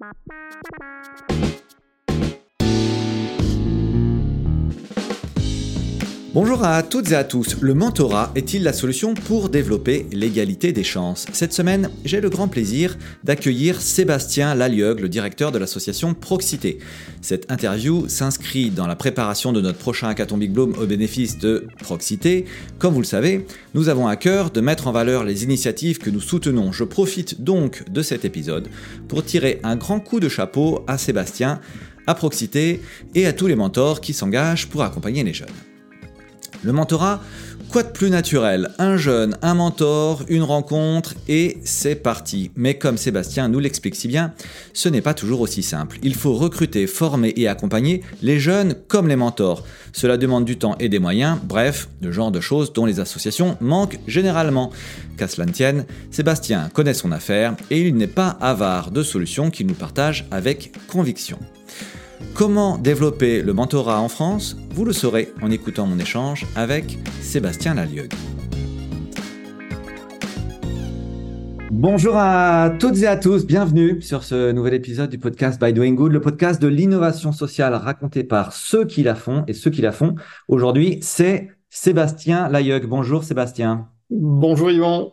Bop, bop, bop, bop. Bonjour à toutes et à tous. Le mentorat est-il la solution pour développer l'égalité des chances? Cette semaine, j'ai le grand plaisir d'accueillir Sébastien Lalieug, le directeur de l'association Proxité. Cette interview s'inscrit dans la préparation de notre prochain hackathon Big Bloom au bénéfice de Proxité. Comme vous le savez, nous avons à cœur de mettre en valeur les initiatives que nous soutenons. Je profite donc de cet épisode pour tirer un grand coup de chapeau à Sébastien, à Proxité et à tous les mentors qui s'engagent pour accompagner les jeunes. Le mentorat, quoi de plus naturel? Un jeune, un mentor, une rencontre et c'est parti. Mais comme Sébastien nous l'explique si bien, ce n'est pas toujours aussi simple. Il faut recruter, former et accompagner les jeunes comme les mentors. Cela demande du temps et des moyens, bref, le genre de choses dont les associations manquent généralement. Qu'à cela ne tienne, Sébastien connaît son affaire et il n'est pas avare de solutions qu'il nous partage avec conviction. Comment développer le mentorat en France Vous le saurez en écoutant mon échange avec Sébastien Lalieug. Bonjour à toutes et à tous, bienvenue sur ce nouvel épisode du podcast By Doing Good, le podcast de l'innovation sociale raconté par ceux qui la font et ceux qui la font. Aujourd'hui, c'est Sébastien Lalieug. Bonjour Sébastien. Bonjour Yvan.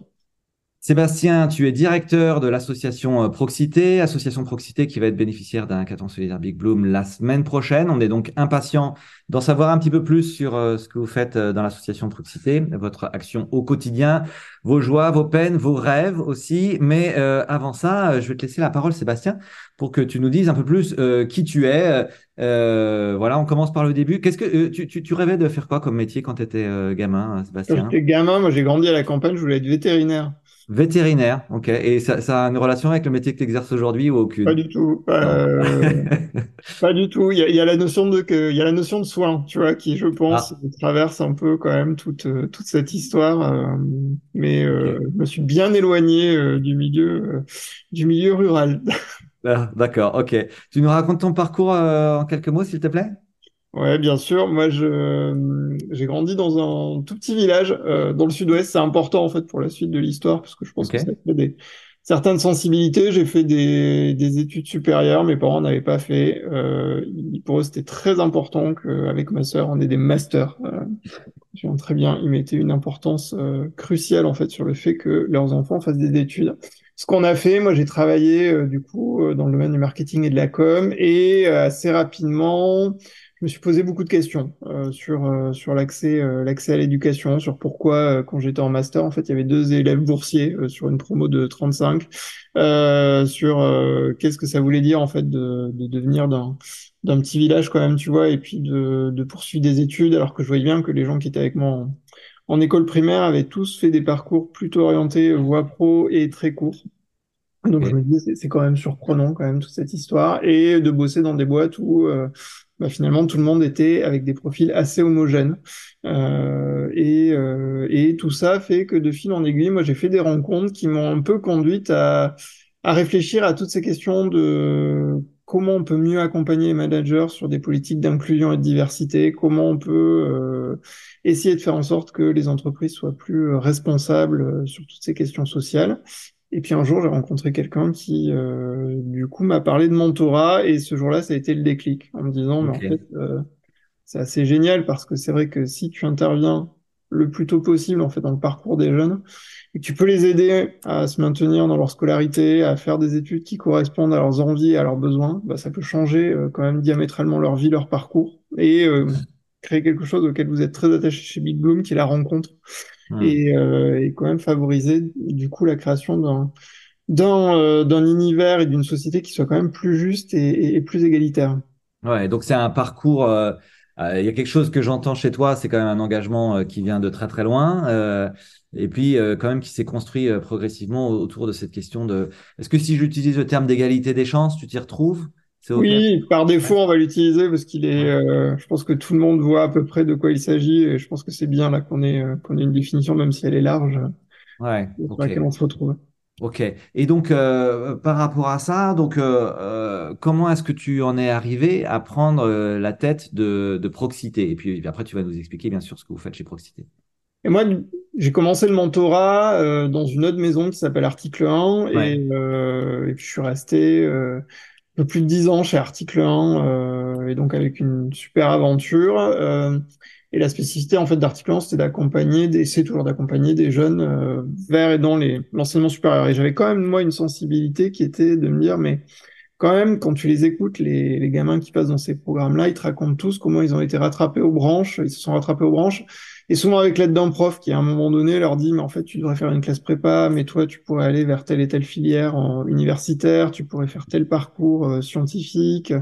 Sébastien, tu es directeur de l'association euh, Proxité, association Proxité qui va être bénéficiaire d'un hackathon solidaire Big Bloom la semaine prochaine. On est donc impatient d'en savoir un petit peu plus sur euh, ce que vous faites euh, dans l'association Proxité, votre action au quotidien, vos joies, vos peines, vos rêves aussi. Mais avant ça, je vais te laisser la parole, Sébastien, pour que tu nous dises un peu plus qui tu es. voilà, on commence par le début. Qu'est-ce que tu, rêvais de faire quoi comme métier quand tu étais gamin, Sébastien? J'étais gamin, moi j'ai grandi à la campagne, je voulais être vétérinaire. Vétérinaire, ok. Et ça, ça, a une relation avec le métier que tu exerces aujourd'hui ou aucune? Pas du tout. Euh, pas du tout. Il y, a, il y, a, la notion de que, il y a la notion de soin, tu vois, qui je pense ah. traverse un peu quand même toute euh, toute cette histoire. Euh, mais euh, je me suis bien éloigné euh, du milieu du milieu rural. Ah, D'accord, ok. Tu nous racontes ton parcours en quelques mots, s'il te plaît? Ouais, bien sûr. Moi, je j'ai grandi dans un tout petit village euh, dans le sud-ouest. C'est important en fait pour la suite de l'histoire parce que je pense que ça fait des certaines sensibilités. J'ai fait des des études supérieures. Mes parents n'avaient pas fait. Euh, pour eux, c'était très important qu'avec ma sœur, on ait des masters. Euh, je très bien. Ils mettaient une importance euh, cruciale en fait sur le fait que leurs enfants fassent des études. Ce qu'on a fait, moi, j'ai travaillé euh, du coup euh, dans le domaine du marketing et de la com et assez rapidement je me suis posé beaucoup de questions euh, sur euh, sur l'accès euh, l'accès à l'éducation, sur pourquoi quand j'étais en master, en fait, il y avait deux élèves boursiers sur une promo de 35, sur qu'est-ce que ça voulait dire en fait de, de devenir d'un d'un petit village quand même, tu vois, et puis de, de poursuivre des études, alors que je voyais bien que les gens qui étaient avec moi en, en école primaire avaient tous fait des parcours plutôt orientés voie pro et très courts. Donc je me disais c'est quand même surprenant quand même toute cette histoire et de bosser dans des boîtes où euh, bah, finalement tout le monde était avec des profils assez homogènes euh, et, euh, et tout ça fait que de fil en aiguille moi j'ai fait des rencontres qui m'ont un peu conduite à, à réfléchir à toutes ces questions de comment on peut mieux accompagner les managers sur des politiques d'inclusion et de diversité, comment on peut euh, essayer de faire en sorte que les entreprises soient plus responsables sur toutes ces questions sociales. Et puis un jour, j'ai rencontré quelqu'un qui, euh, du coup, m'a parlé de mentorat. Et ce jour-là, ça a été le déclic en me disant, mais en fait, euh, c'est assez génial parce que c'est vrai que si tu interviens le plus tôt possible, en fait, dans le parcours des jeunes, et que tu peux les aider à se maintenir dans leur scolarité, à faire des études qui correspondent à leurs envies et à leurs besoins, bah, ça peut changer euh, quand même diamétralement leur vie, leur parcours. Et euh, créer quelque chose auquel vous êtes très attaché chez Big Bloom, qui est la rencontre. Hmm. Et, euh, et, quand même favoriser du coup la création d'un d'un euh, d'un univers et d'une société qui soit quand même plus juste et, et, plus égalitaire. Ouais, donc c'est un parcours. Euh, il y a quelque chose que j'entends chez toi, c'est quand même un engagement qui vient de très très loin, et puis quand même qui s'est construit progressivement autour de cette question de. Est-ce que si j'utilise le terme d'égalité des chances, tu t'y retrouves? Oui, par défaut, on va l'utiliser parce qu'il est. Euh, je pense que tout le monde voit à peu près de quoi il s'agit et je pense que c'est bien là qu'on ait euh, qu'on ait une définition, même si elle est large, ouais, laquelle on se retrouve. Ok. Et donc, euh, par rapport à ça, donc, comment est-ce que tu en es arrivé à prendre la tête de, de Proxité? Et puis après, tu vas nous expliquer bien sûr ce que vous faites chez Proxité. Et moi, j'ai commencé le mentorat dans une autre maison qui s'appelle Article 1 et, et, puis je suis resté plus de 10 ans chez Article 1, euh, et donc avec une super aventure. Euh, et la spécificité en fait d'Article 1, c'était d'accompagner, d'essayer toujours d'accompagner des jeunes euh, vers et dans l'enseignement supérieur. Et j'avais quand même moi une sensibilité qui était de me dire, mais quand même, quand tu les écoutes, les, les gamins qui passent dans ces programmes-là, ils te racontent tous comment ils ont été rattrapés aux branches, ils se sont rattrapés aux branches, et souvent avec l'aide d'un prof qui à un moment donné leur dit, mais en fait, tu devrais faire une classe prépa, mais toi, tu pourrais aller vers telle et telle filière en universitaire, tu pourrais faire tel parcours euh, scientifique.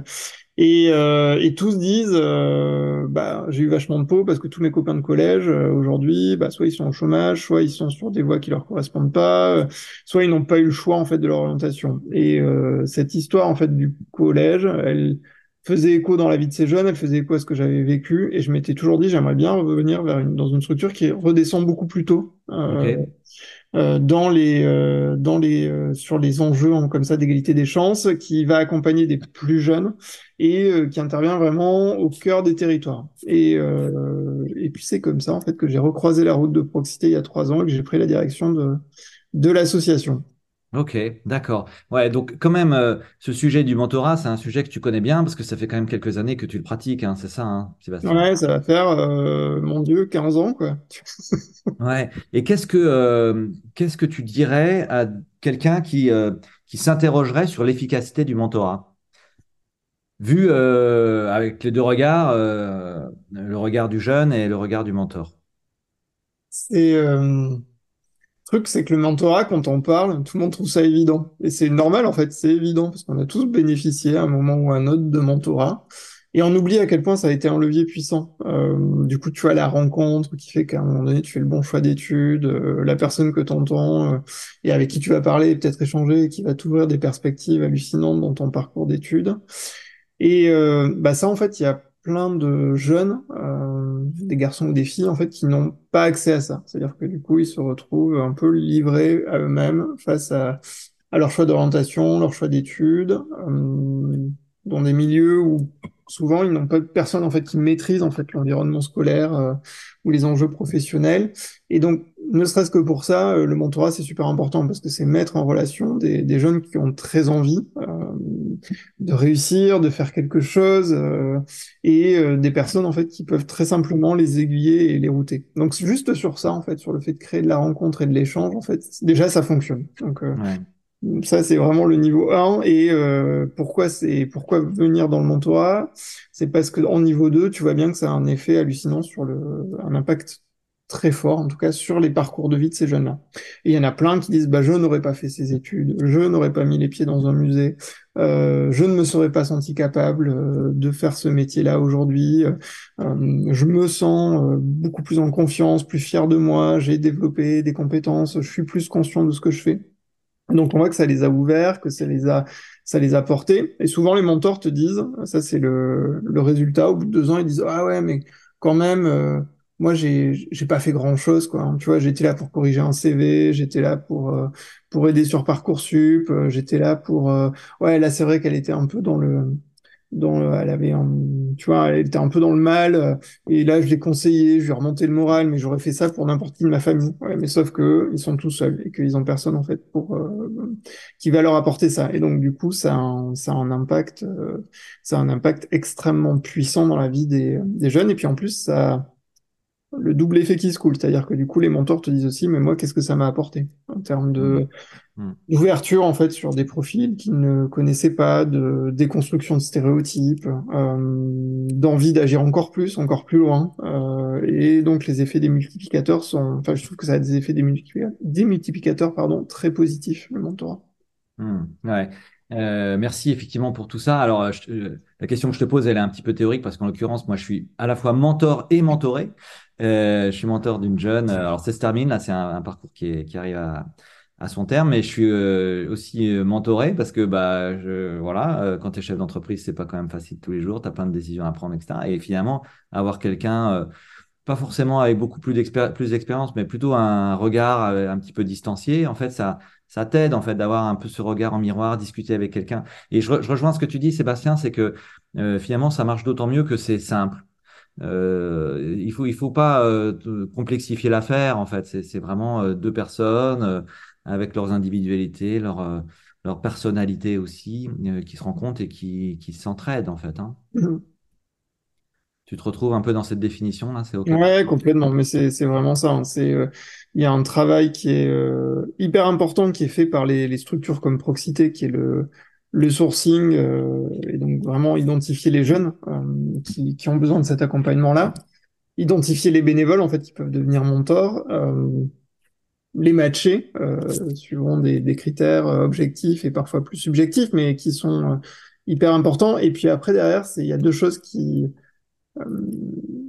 Et, euh, et tous disent, euh, bah, j'ai eu vachement de peau parce que tous mes copains de collège euh, aujourd'hui, bah, soit ils sont au chômage, soit ils sont sur des voies qui leur correspondent pas, euh, soit ils n'ont pas eu le choix en fait de leur orientation. Et cette histoire en fait du collège, elle faisait écho dans la vie de ces jeunes, elle faisait écho à ce que j'avais vécu, et je m'étais toujours dit, j'aimerais bien revenir vers une, dans une structure qui redescend beaucoup plus tôt. Okay. Euh, dans les, euh, dans les, euh, sur les enjeux comme ça d'égalité des chances, qui va accompagner des plus jeunes et qui intervient vraiment au cœur des territoires. Et, et puis c'est comme ça en fait que j'ai recroisé la route de Proxité il y a trois ans et que j'ai pris la direction de, de l'association. Ok, d'accord. Ouais, donc quand même, ce sujet du mentorat, c'est un sujet que tu connais bien parce que ça fait quand même quelques années que tu le pratiques, hein, c'est ça, hein, Sébastien? Ouais, ça va faire, mon Dieu, 15 ans, quoi. Ouais. Et qu'est-ce que euh, qu'est-ce que tu dirais à quelqu'un qui euh, qui s'interrogerait sur l'efficacité du mentorat, vu euh, avec les deux regards, le regard du jeune et le regard du mentor. C'est le truc, c'est que le mentorat, quand on parle, tout le monde trouve ça évident, et c'est normal en fait, c'est évident parce qu'on a tous bénéficié à un moment ou à un autre de mentorat. Et on oublie à quel point ça a été un levier puissant. Euh, du coup, tu as la rencontre qui fait qu'à un moment donné, tu fais le bon choix d'études, euh, la personne que tu entends euh, et avec qui tu vas parler et peut-être échanger, qui va t'ouvrir des perspectives hallucinantes dans ton parcours d'études. Et euh, bah ça, en fait, il y a plein de jeunes, des garçons ou des filles, en fait, qui n'ont pas accès à ça. C'est-à-dire que du coup, ils se retrouvent un peu livrés à eux-mêmes face à, à leur choix d'orientation, leur choix d'études, dans des milieux où souvent ils n'ont pas personne en fait qui maîtrise en fait l'environnement scolaire euh, ou les enjeux professionnels. Et donc ne serait-ce que pour ça euh, le mentorat c'est super important parce que c'est mettre en relation des, des, jeunes qui ont très envie euh, de réussir de faire quelque chose euh, et euh, des personnes en fait qui peuvent très simplement les aiguiller et les router. Donc juste sur ça en fait sur le fait de créer de la rencontre et de l'échange en fait déjà ça fonctionne. Donc ouais. Ça, c'est vraiment le niveau 1. Et euh, pourquoi c'est pourquoi venir dans le mentorat? C'est parce que en niveau 2, tu vois bien que ça a un effet hallucinant sur le un impact très fort, en tout cas sur les parcours de vie de ces jeunes-là. Et il y en a plein qui disent bah je n'aurais pas fait ces études, je n'aurais pas mis les pieds dans un musée, euh, je ne me serais pas senti capable euh, de faire ce métier-là aujourd'hui. Je me sens beaucoup plus en confiance, plus fier de moi, j'ai développé des compétences, je suis plus conscient de ce que je fais. Donc on voit que ça les a ouverts, que ça les a, ça les a portés. Et souvent les mentors te disent, ça c'est le, le résultat. Au bout de deux ans, ils disent ah ouais mais quand même, euh, moi j'ai j'ai pas fait grand chose quoi. Tu vois, j'étais là pour corriger un CV, j'étais là pour euh, pour aider sur parcoursup, euh, j'étais là pour ouais là c'est vrai qu'elle était un peu dans le dans elle avait un, tu vois elle était un peu dans le mal euh, et là je l'ai conseillé je lui ai remonté le moral mais j'aurais fait ça pour n'importe qui de ma famille. Ouais, mais sauf que ils sont tous seuls et qu'ils ont personne en fait pour euh, qui va leur apporter ça. Et donc du coup ça a un, ça a un impact euh, ça a un impact extrêmement puissant dans la vie des, des jeunes. Et puis en plus ça le double effet qui se coule, c'est-à-dire que du coup les mentors te disent aussi mais moi qu'est-ce que ça m'a apporté en termes de mmh. mmh. d'ouverture en fait sur des profils qu'ils ne connaissaient pas, de déconstruction de stéréotypes, euh, d'envie d'agir encore plus, encore plus loin, euh, et donc les effets des multiplicateurs sont, enfin je trouve que ça a des effets des, multiplicateurs, des multiplicateurs pardon très positifs le mentorat. Mmh. Ouais. Euh, merci effectivement pour tout ça. Alors, je, euh, la question que je te pose, elle est un petit peu théorique parce qu'en l'occurrence, moi, je suis à la fois mentor et mentoré. Euh, je suis mentor d'une jeune. Alors, ça se termine. Là, c'est un, parcours qui, qui arrive à, à, son terme. Mais je suis euh, aussi euh, mentoré parce que, bah, je, voilà, euh, quand tu es chef d'entreprise, c'est pas quand même facile tous les jours. Tu as plein de décisions à prendre, etc. Et finalement, avoir quelqu'un, pas forcément avec beaucoup plus d'expérience, mais plutôt un regard un petit peu distancié, en fait, ça, ça t'aide, en fait, d'avoir un peu ce regard en miroir, discuter avec quelqu'un. Et je, je, rejoins ce que tu dis, Sébastien, c'est que finalement, ça marche d'autant mieux que c'est simple. Euh, il faut il faut pas euh, complexifier l'affaire en fait c'est vraiment euh, deux personnes euh, avec leurs individualités leurs leur personnalité aussi, qui se rencontrent et qui, qui s'entraident en fait. Hein. Mhm. Tu te retrouves un peu dans cette définition là, c'est ok? Ouais, complètement, mais c'est vraiment ça. hein. C'est euh, il y a un travail qui est euh, hyper important qui est fait par les, les structures comme Proxité, qui est le le sourcing euh, et donc vraiment identifier les jeunes euh, qui qui ont besoin de cet accompagnement-là, identifier les bénévoles en fait qui peuvent devenir mentors, euh, les matcher suivant des des critères objectifs et parfois plus subjectifs, mais qui sont hyper importants. Et puis après derrière, il y a deux choses qui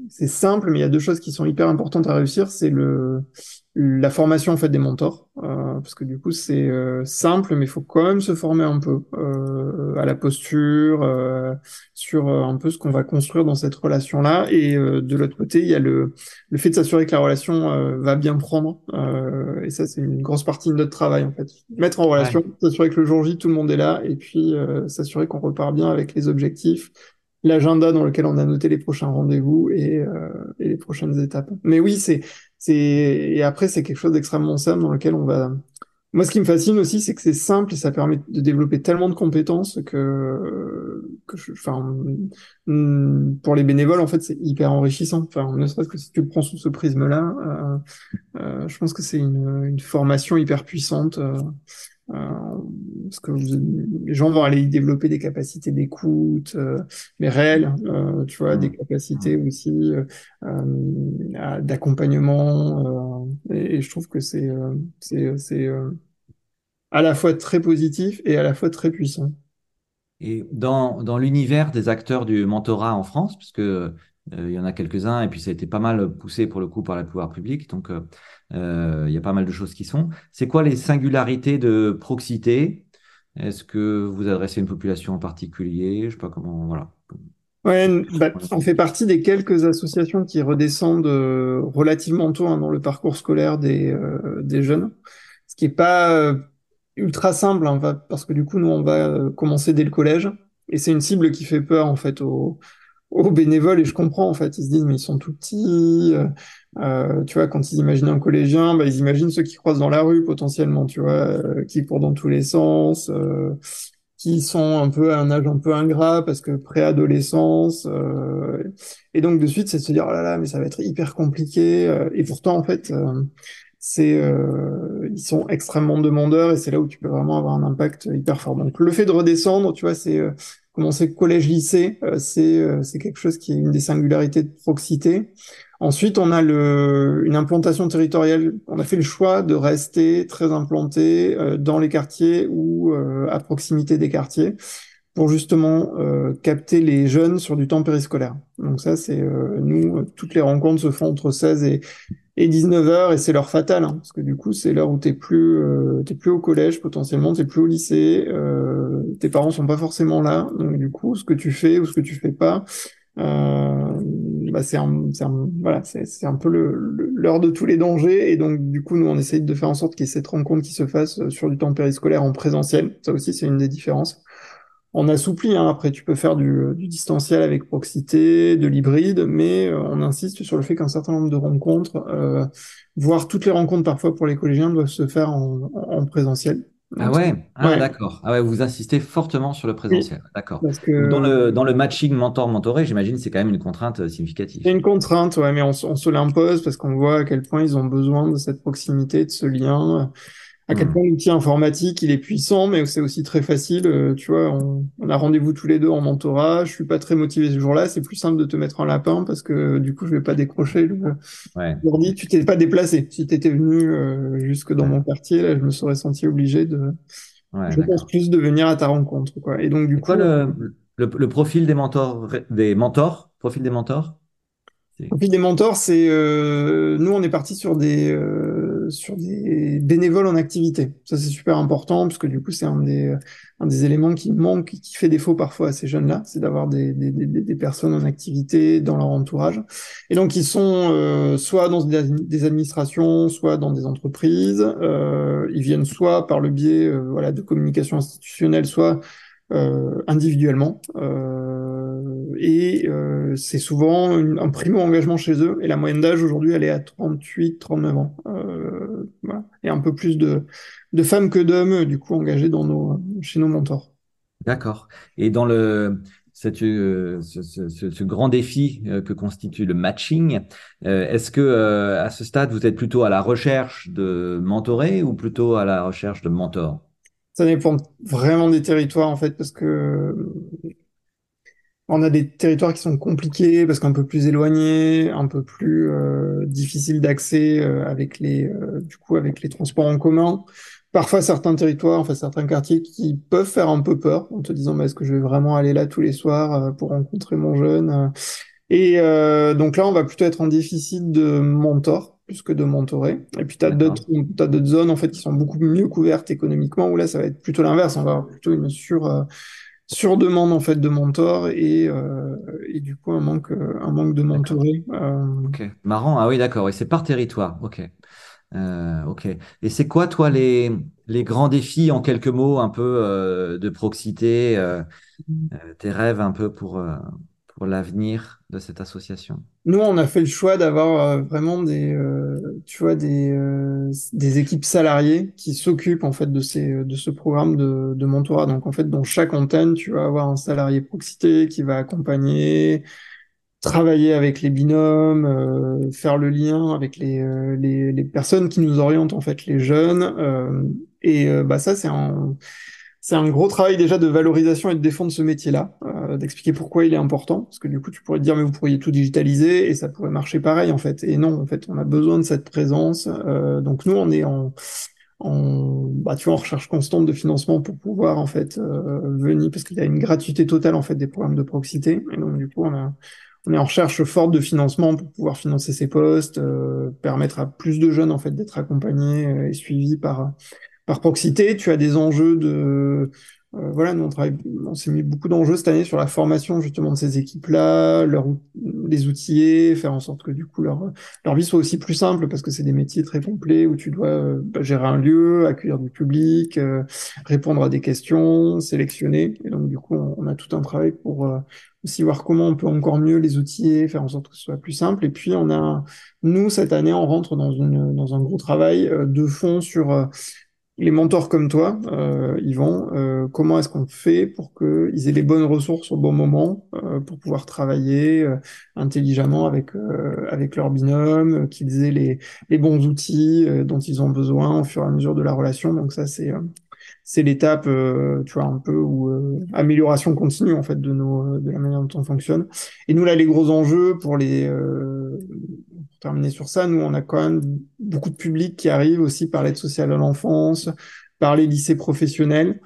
c'est simple, mais il y a deux choses qui sont hyper importantes à réussir. C'est le la formation en fait des mentors, euh, parce que du coup c'est euh, simple, mais il faut quand même se former un peu euh, à la posture, euh, sur euh, un peu ce qu'on va construire dans cette relation-là. Et euh, de l'autre côté, il y a le le fait de s'assurer que la relation euh, va bien prendre. Euh, et ça, c'est une grosse partie de notre travail en fait. Mettre en relation, s'assurer que le jour J tout le monde est là, et puis euh, s'assurer qu'on repart bien avec les objectifs l'agenda dans lequel on a noté les prochains rendez-vous et, euh, et les prochaines étapes. Mais oui, c'est c'est et après c'est quelque chose d'extrêmement simple dans lequel on va. Moi, ce qui me fascine aussi, c'est que c'est simple et ça permet de développer tellement de compétences que que je, enfin hum, pour les bénévoles en fait c'est hyper enrichissant. Enfin, ne serait-ce que si tu le prends sous ce prisme-là, euh, euh, je pense que c'est une une formation hyper puissante. Euh, euh, parce que vous- les gens vont aller y développer des capacités d'écoute, euh, mais réelles, euh, tu vois, des Mmh. capacités aussi euh, à- d'accompagnement. et, et je trouve que c'est c'est c'est à la fois très positif et à la fois très puissant. Et dans, dans l'univers des acteurs du mentorat en France, puisque il y en a quelques-uns, et puis ça a été pas mal poussé pour le coup par le pouvoir public, donc euh, euh, il y a pas mal de choses qui sont. C'est quoi les singularités de Proxité? Est-ce que vous adressez une population en particulier? Je sais pas comment, voilà. Ouais, bah, on fait partie des quelques associations qui redescendent euh, relativement tôt hein, dans le parcours scolaire des, euh, des jeunes, ce qui est pas euh, ultra simple, hein, parce que du coup, nous, on va euh, commencer dès le collège, et c'est une cible qui fait peur, en fait, aux, aux bénévoles, et je comprends, en fait, ils se disent, mais ils sont tout petits, euh, euh, tu vois, quand ils imaginent un collégien, bah, ils imaginent ceux qui croisent dans la rue, potentiellement, tu vois, euh, qui courent dans tous les sens, euh, qui sont un peu à un âge un peu ingrat parce que préadolescence euh, et donc de suite c'est de se dire oh là là mais ça va être hyper compliqué euh, et pourtant en fait c'est ils sont extrêmement demandeurs et c'est là où tu peux vraiment avoir un impact hyper fort. Donc le fait de redescendre tu vois c'est commencer collège lycée euh, c'est euh, c'est quelque chose qui est une des singularités de Proxité Ensuite, on a le, une implantation territoriale. On a fait le choix de rester très implanté euh, dans les quartiers ou à proximité des quartiers pour justement capter les jeunes sur du temps périscolaire. Donc ça, c'est euh, nous, toutes les rencontres se font entre 16 et, et 19 heures et c'est l'heure fatale, hein, parce que du coup, c'est l'heure où t'es plus, euh, t'es plus au collège potentiellement, t'es plus au lycée, euh, tes parents sont pas forcément là, donc du coup, ce que tu fais ou ce que tu fais pas, euh, bah c'est un, un, voilà, c'est, un peu l'heure de tous les dangers. Et donc, du coup, nous, on essaye de faire en sorte qu'il y ait cette rencontre qui se fasse euh, sur du temps périscolaire en présentiel. Ça aussi, c'est une des différences. On assouplit, hein. Après, tu peux faire du, du distanciel avec proximité, de l'hybride, mais euh, on insiste sur le fait qu'un certain nombre de rencontres, euh, voire toutes les rencontres parfois pour les collégiens, doivent se faire en, en présentiel. Ah ouais, ah, ouais, d'accord. Ah ouais, vous insistez fortement sur le oui, présentiel. D'accord. parce Donc dans que le, dans le matching mentor-mentoré, j'imagine c'est quand même une contrainte euh, significative. C'est une contrainte, ouais, mais on, on se l'impose parce qu'on voit à quel point ils ont besoin de cette proximité, de ce lien, à quel Hmm. point l'outil informatique, il est puissant, mais c'est aussi très facile. euh, tu vois, on, on a rendez-vous tous les deux en mentorat. Je suis pas très motivé ce jour-là. C'est plus simple de te mettre un lapin parce que du coup, je vais pas décrocher le Ouais. Tu t'es pas déplacé. Si tu étais venu euh, jusque dans ouais, mon quartier, là, je me serais senti obligé de, ouais, je pense plus de venir à ta rencontre, quoi. Et donc, du C'est quoi coup, le, le, le profil des mentors, des mentors? Profil des mentors? C'est- Profil des mentors, c'est euh, nous on est parti sur des euh, sur des bénévoles en activité. Ça c'est super important parce que du coup c'est un des un des éléments qui manque, qui fait défaut parfois à ces jeunes-là, c'est d'avoir des, des, des, des personnes en activité dans leur entourage. Et donc ils sont euh, soit dans des, administrations, soit dans des entreprises. Euh, ils viennent soit par le biais euh, voilà de communication institutionnelle, soit euh, individuellement. Euh, et euh, c'est souvent une- un primo engagement chez eux. Et la moyenne d'âge aujourd'hui, elle est à 38, 39 ans. Euh, voilà. Et un peu plus de, de femmes que d'hommes, du coup, engagés dans nos, chez nos mentors. D'accord. Et dans le, cette, euh, ce, ce, ce, grand défi euh, que constitue le matching, euh, est-ce que à ce stade, vous êtes plutôt à la recherche de mentorés ou plutôt à la recherche de mentors? Ça dépend vraiment des territoires, en fait, parce que on a des territoires qui sont compliqués parce qu'un peu plus éloignés, un peu plus euh, difficiles d'accès euh, avec les euh, du coup avec les transports en commun. Parfois certains territoires, enfin certains quartiers qui peuvent faire un peu peur en te disant mais est-ce que je vais vraiment aller là tous les soirs pour rencontrer mon jeune Et donc là on va plutôt être en déficit de mentor plus que de mentorer. Et puis tu as d'autres t'as d'autres zones en fait qui sont beaucoup mieux couvertes économiquement où là ça va être plutôt l'inverse, on va avoir plutôt une sur sur demande en fait de mentor et, euh, et du coup un manque un manque de mentoré. Euh... Ok, marrant. Ah oui, d'accord. Et c'est par territoire. Ok. Euh, ok. Et c'est quoi toi les les grands défis en quelques mots un peu euh, de proximité, euh, mmh. tes rêves un peu pour pour l'avenir de cette association Nous, on a fait le choix d'avoir euh, vraiment des, euh, tu vois, des, euh, des équipes salariées qui s'occupent en fait de ces, de ce programme de, de mentorat. Donc en fait, dans chaque antenne, tu vas avoir un salarié proximité qui va accompagner, travailler avec les binômes, faire le lien avec les, les, les, personnes qui nous orientent en fait, les jeunes. et bah ça, c'est un c'est un gros travail déjà de valorisation et de défendre ce métier-là, euh, d'expliquer pourquoi il est important, parce que du coup tu pourrais te dire mais vous pourriez tout digitaliser et ça pourrait marcher pareil en fait. Et non, en fait, on a besoin de cette présence. Euh, donc nous, on est en, en, bah, tu vois, en recherche constante de financement pour pouvoir en fait euh, venir, parce qu'il y a une gratuité totale en fait des programmes de proximité. Et donc du coup, on a on est en recherche forte de financement pour pouvoir financer ces postes, euh, permettre à plus de jeunes en fait d'être accompagnés euh, et suivis par par proximité, tu as des enjeux de euh, voilà, nous on travaille, on s'est mis beaucoup d'enjeux cette année sur la formation justement de ces équipes-là, leur, les outiller, faire en sorte que du coup leur leur vie soit aussi plus simple parce que c'est des métiers très complets où tu dois euh, gérer un lieu, accueillir du public, euh, répondre à des questions, sélectionner. Et donc du coup on, a tout un travail pour aussi voir comment on peut encore mieux les outiller, faire en sorte que ce soit plus simple. Et puis on a, nous cette année on rentre dans une dans un gros travail de fond sur les mentors comme toi, euh, Yvan, euh, comment est-ce qu'on fait pour qu'ils aient les bonnes ressources au bon moment euh, pour pouvoir travailler euh, intelligemment avec euh, avec leur binôme, qu'ils aient les, les bons outils dont ils ont besoin au fur et à mesure de la relation? Donc ça c'est c'est l'étape, tu vois, un peu où amélioration continue en fait de nos de la manière dont on fonctionne. Et nous là les gros enjeux pour les terminer sur ça, nous, on a quand même beaucoup de public qui arrive aussi par l'aide sociale à l'enfance, par les lycées professionnels.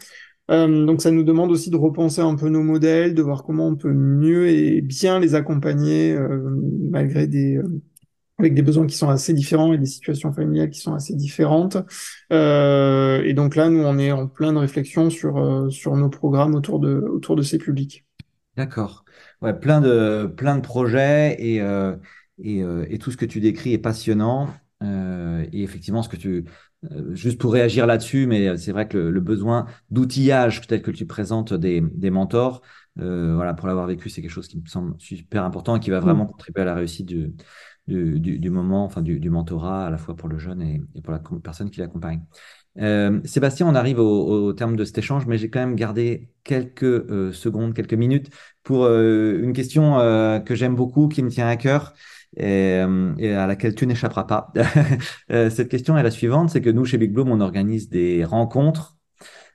Euh, donc ça nous demande aussi de repenser un peu nos modèles, de voir comment on peut mieux et bien les accompagner euh, malgré des euh, avec des besoins qui sont assez différents et des situations familiales qui sont assez différentes. Et donc là, nous, on est en plein de réflexion sur sur nos programmes autour de autour de ces publics. D'accord. Ouais, plein de plein de projets et et, euh, et, tout ce que tu décris est passionnant. Euh, et effectivement, ce que tu, euh, juste pour réagir là-dessus, mais c'est vrai que le, le besoin d'outillage peut-être que tu présentes des, des mentors, euh, voilà, pour l'avoir vécu, c'est quelque chose qui me semble super important et qui va vraiment mmh. contribuer à la réussite du, du, du, du moment, enfin du, du, mentorat, à la fois pour le jeune et, et pour la personne qui l'accompagne. Euh, Sébastien, on arrive au, au, terme de cet échange, mais j'ai quand même gardé quelques euh, secondes, quelques minutes pour une question que j'aime beaucoup, qui me tient à cœur et, euh, et à laquelle tu n'échapperas pas. Euh, cette question est la suivante, c'est que nous, chez Big Bloom, on organise des rencontres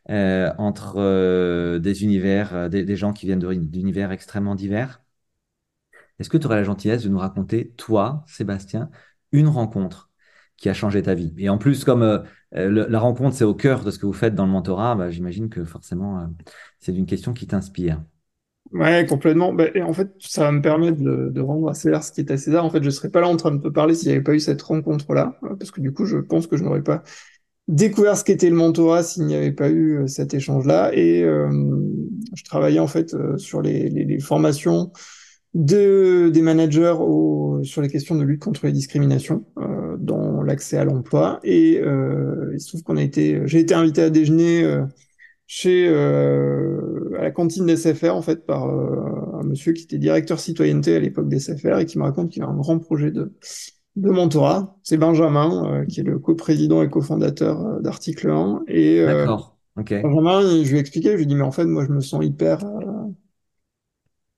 euh, entre euh, des univers, euh, des, des, gens qui viennent d'univers extrêmement divers. Est-ce que tu aurais la gentillesse de nous raconter, toi, Sébastien, une rencontre qui a changé ta vie? Et en plus, comme euh, la rencontre, c'est au cœur de ce que vous faites dans le mentorat, bah, j'imagine que forcément, c'est une question qui t'inspire. Ouais, complètement. Bah, et en fait, ça va me permettre de, de rendre à César ce qui est à César. En fait, je serais pas là en train de te parler s'il n'y avait pas eu cette rencontre-là, euh, parce que du coup, je pense que je n'aurais pas découvert ce qu'était le mentorat s'il n'y avait pas eu euh, cet échange-là. Et euh, je travaillais en fait euh, sur les, les, les, formations de, des managers au, sur les questions de lutte contre les discriminations euh, dans l'accès à l'emploi. Et il se trouve qu'on a été, j'ai été invité à déjeuner chez euh, à la cantine d'SFR en fait par euh, un monsieur qui était directeur citoyenneté à l'époque d'SFR et qui me raconte qu'il a un grand projet de de Mentora. C'est Benjamin, qui est le coprésident et cofondateur d'Article 1. Et D'accord. ok. Benjamin, je lui ai expliqué, je lui ai dit, mais en fait, moi, je me sens hyper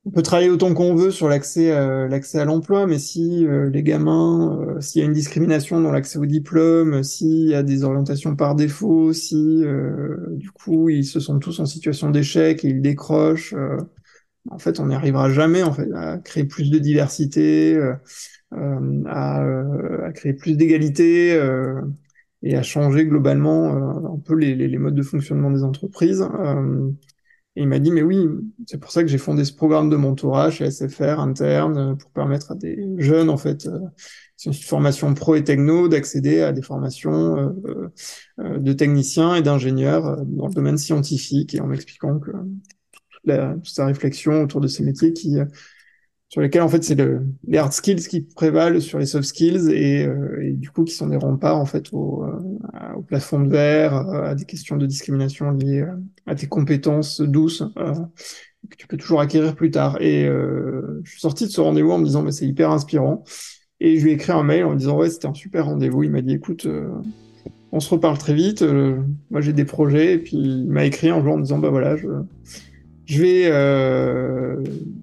on peut travailler autant qu'on veut sur l'accès euh, l'accès à l'emploi, mais si euh, les gamins, euh, s'il y a une discrimination dans l'accès au diplôme, s'il y a des orientations par défaut, si du coup ils se sentent tous en situation d'échec et ils décrochent, en fait on n'y arrivera jamais en fait à créer plus de diversité, à, à, créer plus d'égalité et à changer globalement un peu les, les, les, modes de fonctionnement des entreprises. Et il m'a dit, mais oui, c'est pour ça que j'ai fondé ce programme de mentorat chez SFR interne euh, pour permettre à des jeunes, en fait, euh, c'est une formation pro et techno, d'accéder à des formations euh, euh de techniciens et d'ingénieurs dans le domaine scientifique. Et en m'expliquant que toute sa réflexion autour de ces métiers qui sur lesquels en fait c'est le, les hard skills qui prévalent sur les soft skills et, euh, du coup qui sont des remparts en fait au, euh, au plafond de verre, euh, à des questions de discrimination liées à tes compétences douces que tu peux toujours acquérir plus tard. Et je suis sorti de ce rendez-vous en me disant mais c'est hyper inspirant et je lui ai écrit un mail en me disant ouais c'était un super rendez-vous. Il m'a dit écoute on se reparle très vite. moi j'ai des projets et puis il m'a écrit un jour en me disant bah voilà je je vais, euh,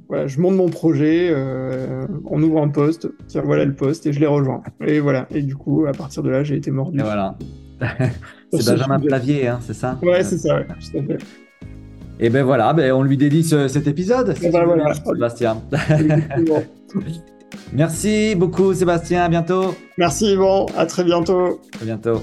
voilà, je monte mon projet, euh, on ouvre un poste, tiens voilà le poste et je l'ai rejoint. Et voilà. Et du coup, à partir de là, j'ai été mordu. Et voilà. c'est Benjamin Plavier, hein, c'est ça? Ouais, c'est ça, ouais, tout à fait. Et ben voilà, ben on lui dédie cet épisode. ben voilà. Sébastien. Merci beaucoup, Sébastien. À bientôt. Merci, Yvon. À très bientôt. À bientôt.